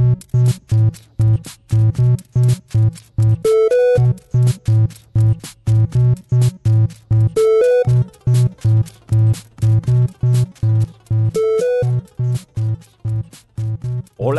Thank you.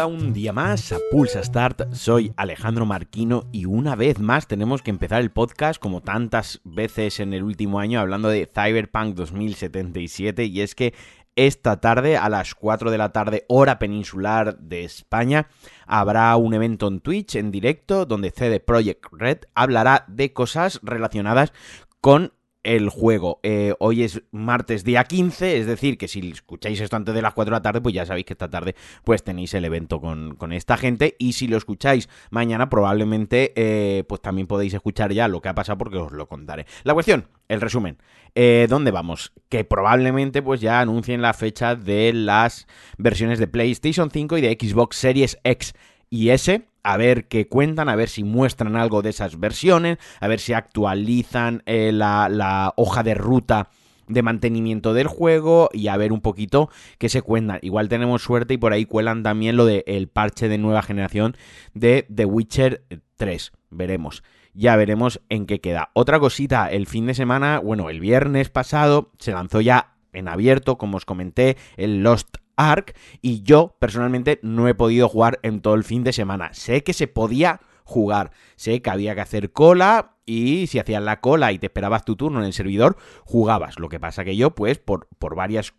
Un día más a Pulsa Start, soy Alejandro Marquino y una vez más tenemos que empezar el podcast como tantas veces en el último año hablando de Cyberpunk 2077 y es que esta tarde a las 4 de la tarde hora peninsular de España habrá un evento en Twitch en directo donde CD Projekt Red hablará de cosas relacionadas con el juego. Eh, hoy es martes día 15, es decir, que si escucháis esto antes de las 4 de la tarde, pues ya sabéis que esta tarde pues tenéis el evento con, esta gente y si lo escucháis mañana probablemente eh, pues también podéis escuchar ya lo que ha pasado porque os lo contaré. La cuestión, el resumen, eh, ¿dónde vamos? Que probablemente pues ya anuncien la fecha de las versiones de PlayStation 5 y de Xbox Series X y S a ver qué cuentan, a ver si muestran algo de esas versiones, a ver si actualizan eh, la, hoja de ruta de mantenimiento del juego y a ver un poquito qué se cuentan. Igual tenemos suerte y por ahí cuelan también lo del parche de nueva generación de The Witcher 3. Veremos. Ya veremos en qué queda. Otra cosita, el fin de semana, bueno, el viernes pasado se lanzó ya en abierto, como os comenté, el Lost Ark y yo personalmente no he podido jugar en todo el fin de semana. Sé que se podía jugar, sé que había que hacer cola y si hacías la cola y te esperabas tu turno en el servidor, jugabas. Lo que pasa que yo, pues, por, por varias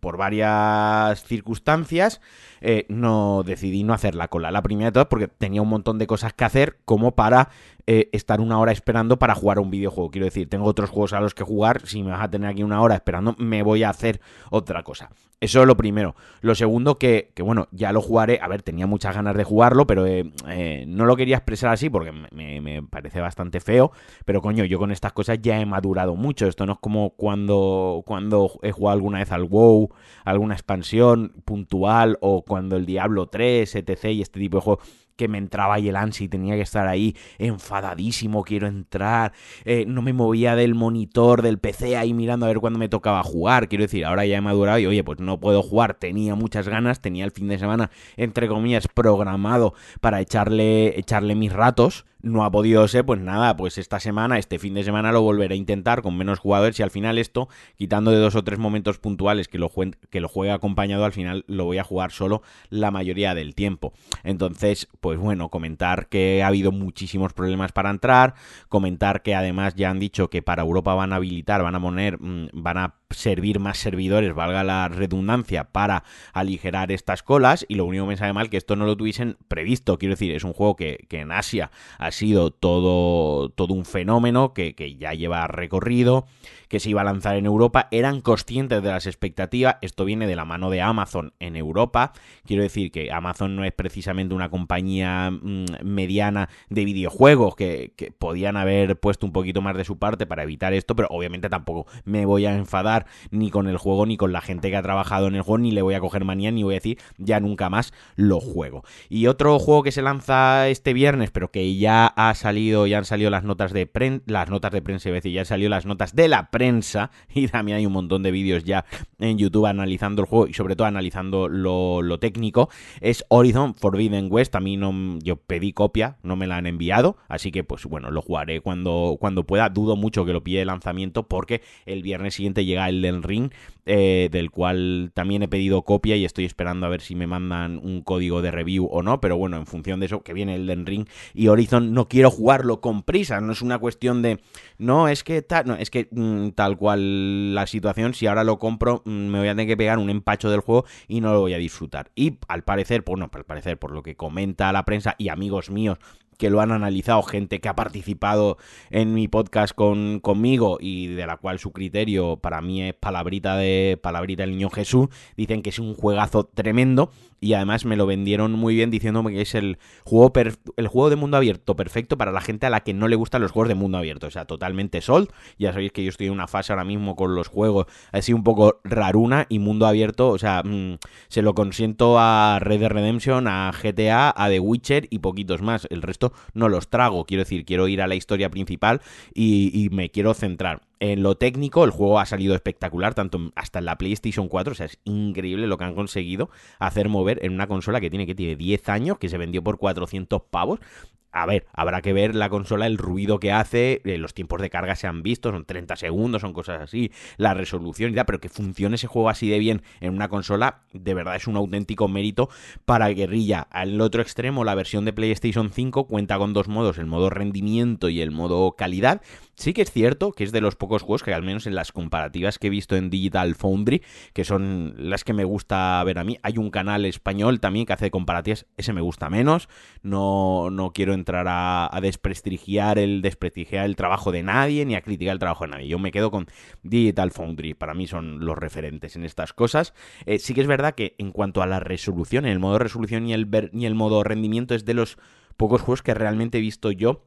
por varias circunstancias, eh, no decidí no hacer la cola. La primera de todas porque tenía un montón de cosas que hacer como para eh, estar una hora esperando para jugar un videojuego. Quiero decir, tengo otros juegos a los que jugar. Si me vas a tener aquí una hora esperando, me voy a hacer otra cosa. Eso es lo primero. Lo segundo, que, bueno, ya lo jugaré. A ver, tenía muchas ganas de jugarlo, pero eh, no lo quería expresar así porque me, me, parece bastante feo. Pero coño, yo con estas cosas ya he madurado mucho. Esto no es como cuando, cuando he jugado alguna vez al WoW, alguna expansión puntual, o cuando el Diablo 3, etc. y este tipo de juegos que me entraba ahí el ansia y tenía que estar ahí enfadadísimo, quiero entrar, eh, no me movía del monitor, del PC ahí mirando a ver cuándo me tocaba jugar, quiero decir, ahora ya he madurado y oye, pues no puedo jugar, tenía muchas ganas, tenía el fin de semana, entre comillas, programado para echarle, echarle mis ratos, no ha podido ser, pues nada, pues esta semana, este fin de semana lo volveré a intentar con menos jugadores y al final esto, quitando de dos o tres momentos puntuales que lo, que lo juegue acompañado, al final lo voy a jugar solo la mayoría del tiempo. Entonces, pues bueno, comentar que ha habido muchísimos problemas para entrar, comentar que además ya han dicho que para Europa van a habilitar, van a poner, mm, van a servir más servidores, valga la redundancia, para aligerar estas colas y lo único que me sabe mal que esto no lo tuviesen previsto, quiero decir, es un juego que, en Asia ha sido todo, todo un fenómeno que, que ya lleva recorrido, que se iba a lanzar en Europa, eran conscientes de las expectativas, esto viene de la mano de Amazon en Europa, quiero decir que Amazon no es precisamente una compañía mm, mediana de videojuegos que, podían haber puesto un poquito más de su parte para evitar esto, pero obviamente tampoco me voy a enfadar ni con el juego, ni con la gente que ha trabajado en el juego, ni le voy a coger manía, ni voy a decir ya nunca más lo juego. Y otro juego que se lanza este viernes, pero que ya ha salido, ya han salido las notas de prensa, las notas de prensa, y ya han salido las notas de la prensa, y también hay un montón de vídeos ya en YouTube analizando el juego y sobre todo analizando lo, técnico, es Horizon Forbidden West. A mí no, yo pedí copia, no me la han enviado, así que pues bueno, lo jugaré cuando, cuando pueda. Dudo mucho que lo pille de lanzamiento porque el viernes siguiente llega el del Ring, eh, del cual también he pedido copia y estoy esperando a ver si me mandan un código de review o no, pero bueno, en función de eso, que viene el Den Ring y Horizon, no quiero jugarlo con prisa, no es una cuestión de, no, es que tal, no, es que tal cual la situación, si ahora lo compro, mm, me voy a tener que pegar un empacho del juego y no lo voy a disfrutar. Y al parecer, pues al parecer, por lo que comenta la prensa y amigos míos que lo han analizado, gente que ha participado en mi podcast con, conmigo y de la cual su criterio para mí es palabrita de palabrita del niño Jesús, dicen que es un juegazo tremendo y además me lo vendieron muy bien diciéndome que es el juego, el juego de mundo abierto perfecto para la gente a la que no le gustan los juegos de mundo abierto, o sea, totalmente sold, ya sabéis que yo estoy en una fase ahora mismo con los juegos así un poco raruna y mundo abierto, o sea, mm, se lo consiento a Red Dead Redemption, a GTA, a The Witcher y poquitos más, el resto no los trago. Quiero decir, quiero ir a la historia principal y, me quiero centrar. En lo técnico, el juego ha salido espectacular, tanto hasta en la PlayStation 4. O sea, es increíble lo que han conseguido hacer mover en una consola que tiene que tiene 10 años, que se vendió por 400 pavos a ver, habrá que ver la consola, el ruido que hace, eh, los tiempos de carga se han visto, son 30 segundos, son cosas así, la resolución y tal, pero que funcione ese juego así de bien en una consola, de verdad es un auténtico mérito para Guerrilla. Al otro extremo, la versión de PlayStation 5 cuenta con dos modos, el modo rendimiento y el modo calidad. Sí que es cierto que es de los pocos juegos que al menos en las comparativas que he visto en Digital Foundry, que son las que me gusta ver a mí, hay un canal español también que hace comparativas, ese me gusta menos, no, no quiero entrar a, desprestigiar el desprestigiar el trabajo de nadie ni a criticar el trabajo de nadie. Yo me quedo con Digital Foundry, para mí son los referentes en estas cosas. Eh, sí que es verdad que en cuanto a la resolución, en el modo resolución y el, y el modo rendimiento es de los pocos juegos que realmente he visto yo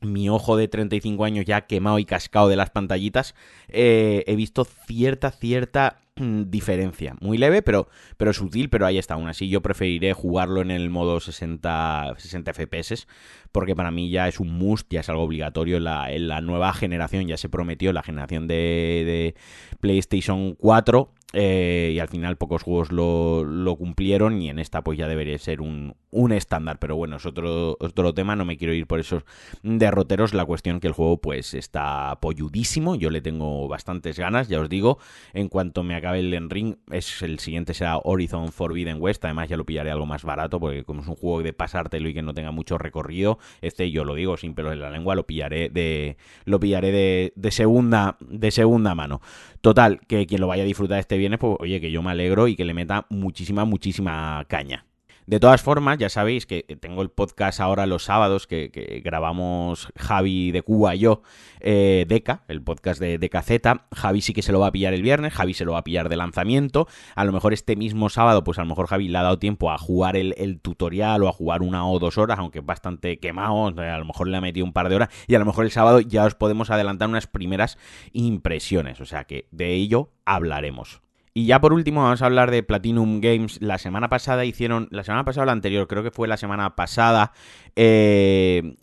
mi ojo de 35 años ya quemado y cascado de las pantallitas, eh, he visto cierta, cierta mm, diferencia. Muy leve, pero, pero sutil, pero ahí está. Aún así, yo preferiré jugarlo en el modo 60, 60 FPS, porque para mí ya es un must, ya es algo obligatorio en la, en la nueva generación. Ya se prometió la generación de, de PlayStation 4 eh, y al final pocos juegos lo, cumplieron y en esta pues ya debería ser un, estándar. Pero bueno, es otro, otro tema, no me quiero ir por esos derroteros. La cuestión que el juego pues está polludísimo, yo le tengo bastantes ganas, ya os digo. En cuanto me acabe el Ring, es el siguiente será Horizon Forbidden West. Además ya lo pillaré algo más barato porque como es un juego de pasártelo y que no tenga mucho recorrido, este yo lo digo sin pelos en la lengua, lo pillaré de lo pillaré de, de segunda de segunda mano. Total, que quien lo vaya a disfrutar este viernes, pues oye, que yo me alegro y que le meta muchísima, muchísima caña. De todas formas, ya sabéis que tengo el podcast ahora los sábados que, grabamos Javi de Cuba y yo, eh, Deca, el podcast de Deca Z. Javi sí que se lo va a pillar el viernes, Javi se lo va a pillar de lanzamiento. A lo mejor este mismo sábado, pues a lo mejor Javi le ha dado tiempo a jugar el, tutorial o a jugar una o dos horas, aunque es bastante quemado, a lo mejor le ha metido un par de horas. Y a lo mejor el sábado ya os podemos adelantar unas primeras impresiones, o sea que de ello hablaremos. Y ya por último vamos a hablar de Platinum Games. La semana pasada hicieron, la semana pasada o la anterior, creo que fue la semana pasada, eh,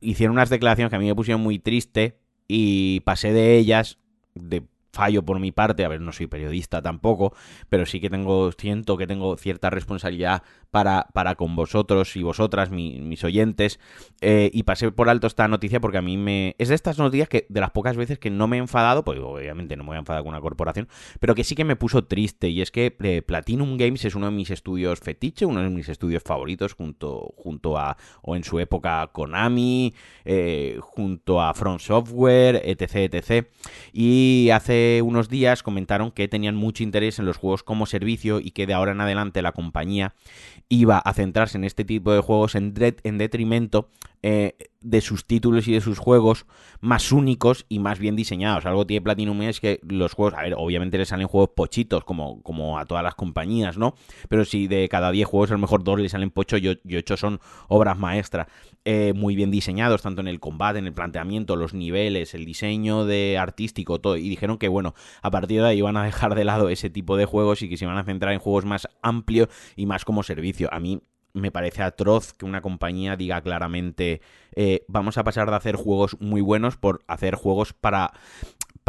hicieron unas declaraciones que a mí me pusieron muy triste y pasé de ellas de fallo por mi parte, a ver, no soy periodista tampoco, pero sí que tengo, siento que tengo cierta responsabilidad para, para con vosotros y vosotras, mis oyentes, eh, y pasé por alto esta noticia porque a mí me... Es de estas noticias que de las pocas veces que no me he enfadado, pues obviamente no me voy a enfadar con una corporación, pero que sí que me puso triste, y es que eh, Platinum Games es uno de mis estudios fetiche, uno de mis estudios favoritos junto, junto a, o en su época, Konami, eh, junto a Front Software, etc, etc, y hace unos días comentaron que tenían mucho interés en los juegos como servicio y que de ahora en adelante la compañía iba a centrarse en este tipo de juegos en, en detrimento eh, de sus títulos y de sus juegos más únicos y más bien diseñados. Algo tiene Platinum es que los juegos, a ver, obviamente le salen juegos pochitos como, como a todas las compañías, ¿no? Pero si de cada 10 juegos a lo mejor dos le salen pocho y 8 son obras maestras. Eh, muy bien diseñados, tanto en el combate, en el planteamiento, los niveles, el diseño de artístico, todo. Y dijeron que, bueno, a partir de ahí van a dejar de lado ese tipo de juegos y que se van a centrar en juegos más amplios y más como servicio. A mí me parece atroz que una compañía diga claramente eh, vamos a pasar de hacer juegos muy buenos por hacer juegos para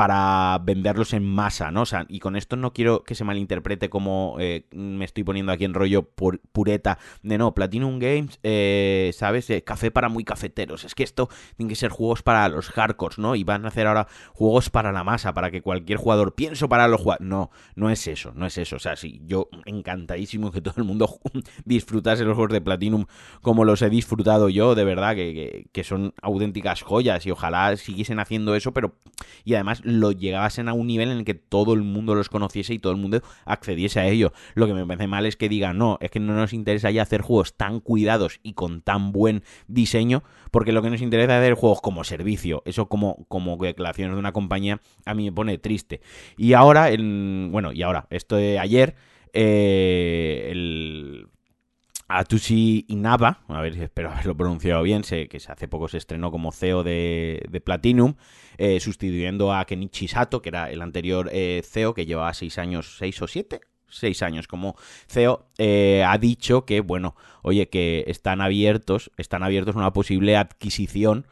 para venderlos en masa, ¿no? O sea, y con esto no quiero que se malinterprete como eh, me estoy poniendo aquí en rollo pureta de no, Platinum Games, eh, ¿sabes? café para muy cafeteros. Es que esto tiene que ser juegos para los hardcores, ¿no? Y van a hacer ahora juegos para la masa, para que cualquier jugador pienso para los jugadores. No, no es eso, no es eso. O sea, sí, yo encantadísimo que todo el mundo disfrutase los juegos de Platinum como los he disfrutado yo, de verdad, que, que son auténticas joyas y ojalá siguiesen haciendo eso, pero y además lo llegasen a un nivel en el que todo el mundo los conociese y todo el mundo accediese a ello. Lo que me parece mal es que digan, no, es que no nos interesa ya hacer juegos tan cuidados y con tan buen diseño, porque lo que nos interesa es hacer juegos como servicio. Eso como, como declaraciones de una compañía a mí me pone triste. Y ahora, en, bueno, y ahora, esto de ayer, eh, el Atushi Inaba, a ver, espero haberlo pronunciado bien, sé que hace poco se estrenó como CEO de, Platinum, eh, sustituyendo a Kenichi Sato, que era el anterior eh, CEO, que llevaba seis años, seis o siete, seis años como CEO, eh, ha dicho que, bueno, oye, que están abiertos, están abiertos a una posible adquisición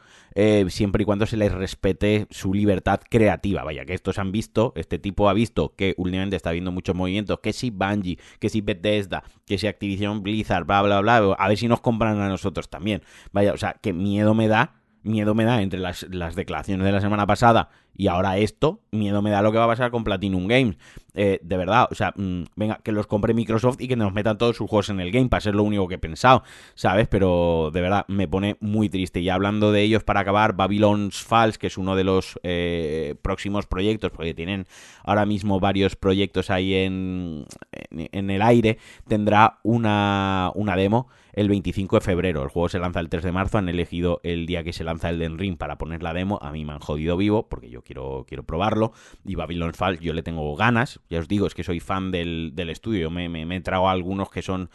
siempre y cuando se les respete su libertad creativa. Vaya, que estos han visto, este tipo ha visto que últimamente está habiendo muchos movimientos, que si Bungie, que si Bethesda, que si Activision Blizzard, bla, bla, bla, a ver si nos compran a nosotros también. Vaya, o sea, que miedo me da miedo me da entre las, las, declaraciones de la semana pasada y ahora esto, miedo me da lo que va a pasar con Platinum Games. Eh, de verdad, o sea, mm, venga, que los compre Microsoft y que nos metan todos sus juegos en el Game Pass, es lo único que he pensado, ¿sabes? Pero de verdad, me pone muy triste. Y hablando de ellos, para acabar, Babylon's Falls, que es uno de los eh, próximos proyectos, porque tienen ahora mismo varios proyectos ahí en, en, el aire, tendrá una, una demo el 25 de febrero. El juego se lanza el 3 de marzo. Han elegido el día que se lanza el Den Ring para poner la demo. A mí me han jodido vivo porque yo quiero, quiero probarlo. Y Babylon Fall yo le tengo ganas. Ya os digo, es que soy fan del, del estudio. me, me, me trago algunos que son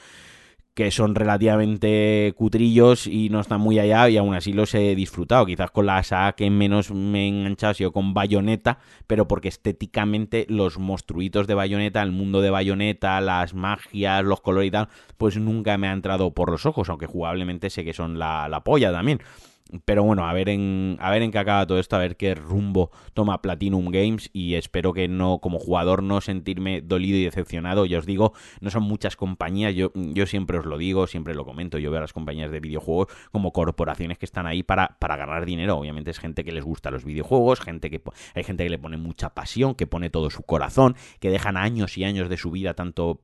que son relativamente cutrillos y no están muy allá y aún así los he disfrutado. Quizás con la saga que menos me he enganchado ha sido con Bayonetta, pero porque estéticamente los monstruitos de Bayonetta, el mundo de Bayonetta, las magias, los colores y tal, pues nunca me ha entrado por los ojos, aunque jugablemente sé que son la, la polla también. Pero bueno, a ver en a ver en qué acaba todo esto, a ver qué rumbo toma Platinum Games y espero que no como jugador no sentirme dolido y decepcionado. Ya os digo, no son muchas compañías, yo yo siempre os lo digo, siempre lo comento, yo veo a las compañías de videojuegos como corporaciones que están ahí para para ganar dinero. Obviamente es gente que les gusta los videojuegos, gente que hay gente que le pone mucha pasión, que pone todo su corazón, que dejan años y años de su vida tanto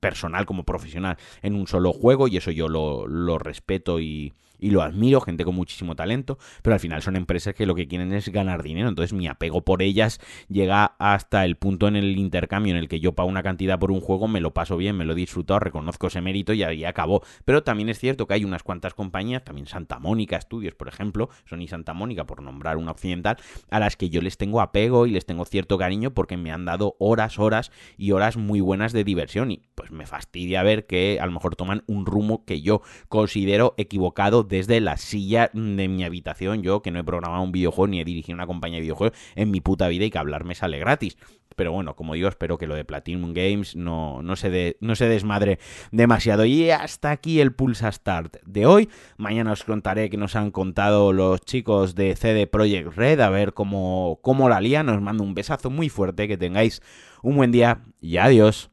personal como profesional en un solo juego y eso yo lo, lo respeto y y lo admiro, gente con muchísimo talento, pero al final son empresas que lo que quieren es ganar dinero, entonces mi apego por ellas llega hasta el punto en el intercambio en el que yo pago una cantidad por un juego, me lo paso bien, me lo he disfrutado, reconozco ese mérito y ahí acabó. Pero también es cierto que hay unas cuantas compañías, también Santa Mónica Studios, por ejemplo, Sony Santa Mónica, por nombrar una occidental, a las que yo les tengo apego y les tengo cierto cariño porque me han dado horas, horas y horas muy buenas de diversión y pues me fastidia ver que a lo mejor toman un rumbo que yo considero equivocado desde la silla de mi habitación, yo que no he programado un videojuego ni he dirigido una compañía de videojuegos en mi puta vida y que hablar me sale gratis. Pero bueno, como digo, espero que lo de Platinum Games no, no, se, no se desmadre demasiado. Y hasta aquí el Pulsa Start de hoy. Mañana os contaré que nos han contado los chicos de CD Projekt Red, a ver cómo, cómo la lían. Os mando un besazo muy fuerte, que tengáis un buen día y adiós.